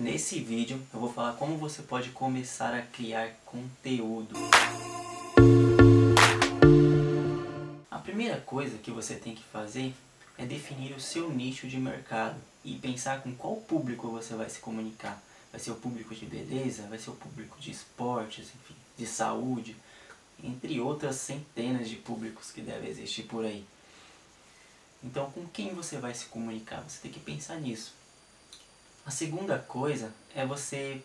Nesse vídeo eu vou falar como você pode começar a criar conteúdo. A primeira coisa que você tem que fazer é definir o seu nicho de mercado e pensar com qual público você vai se comunicar. Vai ser o público de beleza, vai ser o público de esportes, enfim, de saúde, entre outras centenas de públicos que devem existir por aí. Então, com quem você vai se comunicar? Você tem que pensar nisso. A segunda coisa é você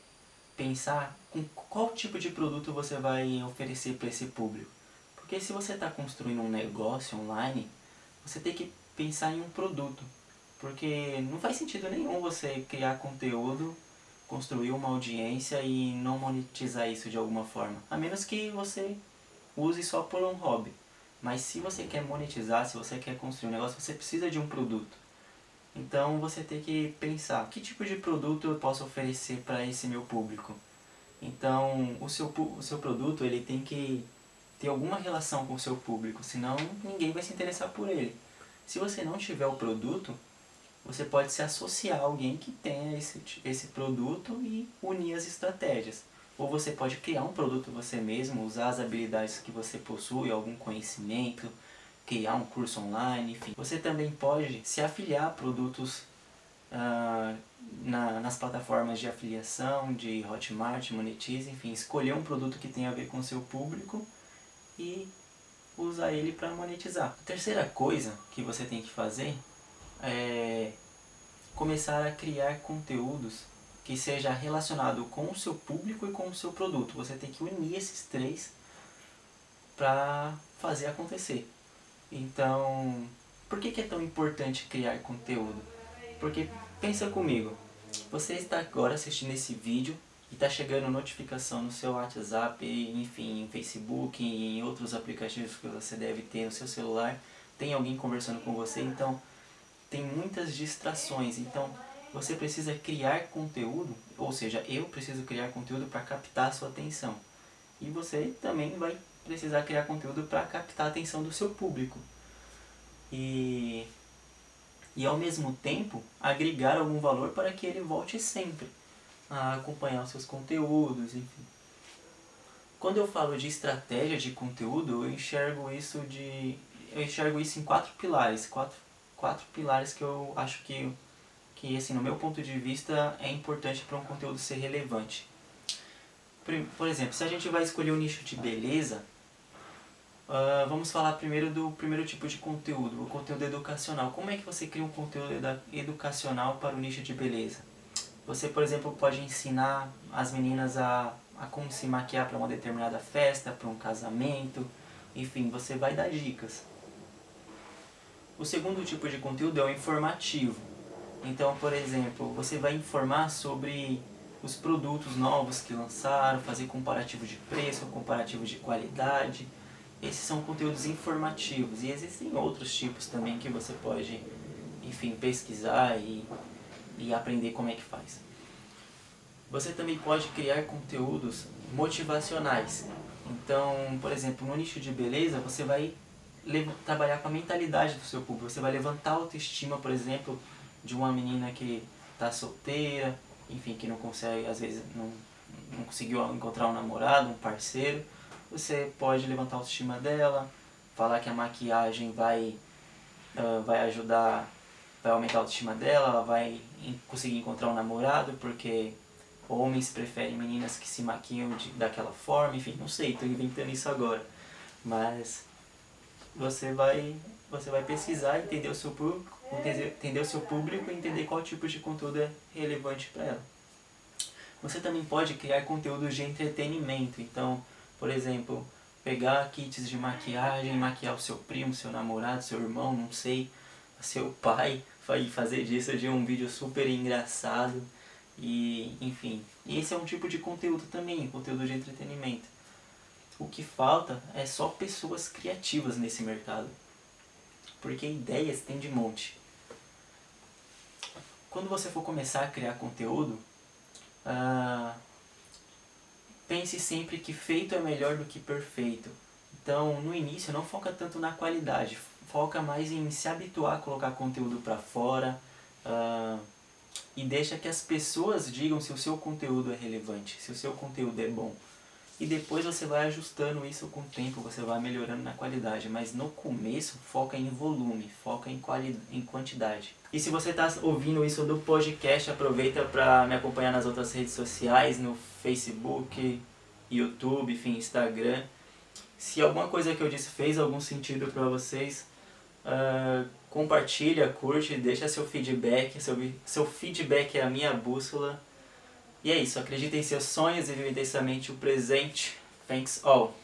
pensar com qual tipo de produto você vai oferecer para esse público. Porque se você está construindo um negócio online, você tem que pensar em um produto. Porque não faz sentido nenhum você criar conteúdo, construir uma audiência e não monetizar isso de alguma forma. A menos que você use só por um hobby. Mas se você quer monetizar, se você quer construir um negócio, você precisa de um produto. Então você tem que pensar, que tipo de produto eu posso oferecer para esse meu público? Então o seu, o seu produto ele tem que ter alguma relação com o seu público, senão ninguém vai se interessar por ele. Se você não tiver o produto, você pode se associar a alguém que tenha esse, esse produto e unir as estratégias. Ou você pode criar um produto você mesmo, usar as habilidades que você possui, algum conhecimento, criar um curso online, enfim. Você também pode se afiliar a produtos uh, na, nas plataformas de afiliação, de Hotmart, Monetize, enfim, escolher um produto que tenha a ver com o seu público e usar ele para monetizar. A terceira coisa que você tem que fazer é começar a criar conteúdos que seja relacionado com o seu público e com o seu produto. Você tem que unir esses três para fazer acontecer. Então, por que, que é tão importante criar conteúdo? Porque pensa comigo, você está agora assistindo esse vídeo e está chegando notificação no seu WhatsApp, enfim, em Facebook, em outros aplicativos que você deve ter no seu celular, tem alguém conversando com você, então tem muitas distrações. Então, você precisa criar conteúdo, ou seja, eu preciso criar conteúdo para captar a sua atenção. E você também vai precisar criar conteúdo para captar a atenção do seu público. E, e ao mesmo tempo agregar algum valor para que ele volte sempre a acompanhar os seus conteúdos, enfim. Quando eu falo de estratégia de conteúdo, eu enxergo isso de eu enxergo isso em quatro pilares, quatro, quatro pilares que eu acho que que, assim, no meu ponto de vista, é importante para um conteúdo ser relevante. Por exemplo, se a gente vai escolher um nicho de beleza, uh, vamos falar primeiro do primeiro tipo de conteúdo, o conteúdo educacional. Como é que você cria um conteúdo educacional para o nicho de beleza? Você, por exemplo, pode ensinar as meninas a, a como se maquiar para uma determinada festa, para um casamento, enfim, você vai dar dicas. O segundo tipo de conteúdo é o informativo. Então, por exemplo, você vai informar sobre os produtos novos que lançaram, fazer comparativo de preço, comparativo de qualidade. Esses são conteúdos informativos e existem outros tipos também que você pode, enfim, pesquisar e, e aprender como é que faz. Você também pode criar conteúdos motivacionais. Então, por exemplo, no nicho de beleza, você vai trabalhar com a mentalidade do seu público. Você vai levantar a autoestima, por exemplo, de uma menina que está solteira, enfim, que não consegue, às vezes não, não conseguiu encontrar um namorado, um parceiro, você pode levantar a autoestima dela, falar que a maquiagem vai, uh, vai ajudar, vai aumentar a autoestima dela, ela vai conseguir encontrar um namorado, porque homens preferem meninas que se maquiam de, daquela forma, enfim, não sei, estou inventando isso agora. Mas você vai, você vai pesquisar, entender o seu público, entender o seu público e entender qual tipo de conteúdo é relevante para ela. Você também pode criar conteúdos de entretenimento, então, por exemplo, pegar kits de maquiagem, maquiar o seu primo, seu namorado, seu irmão, não sei, seu pai, e fazer disso de um vídeo super engraçado e, enfim, esse é um tipo de conteúdo também, conteúdo de entretenimento. O que falta é só pessoas criativas nesse mercado porque ideias tem de monte. Quando você for começar a criar conteúdo, uh, pense sempre que feito é melhor do que perfeito. Então, no início, não foca tanto na qualidade, foca mais em se habituar a colocar conteúdo para fora, uh, e deixa que as pessoas digam se o seu conteúdo é relevante, se o seu conteúdo é bom. E depois você vai ajustando isso com o tempo, você vai melhorando na qualidade. Mas no começo, foca em volume, foca em, em quantidade. E se você está ouvindo isso do podcast, aproveita para me acompanhar nas outras redes sociais, no Facebook, YouTube, enfim, Instagram. Se alguma coisa que eu disse fez algum sentido para vocês, uh, compartilha, curte, deixa seu feedback. Seu, seu feedback é a minha bússola. E é isso, acredite em seus sonhos e vive intensamente o presente. Thanks all.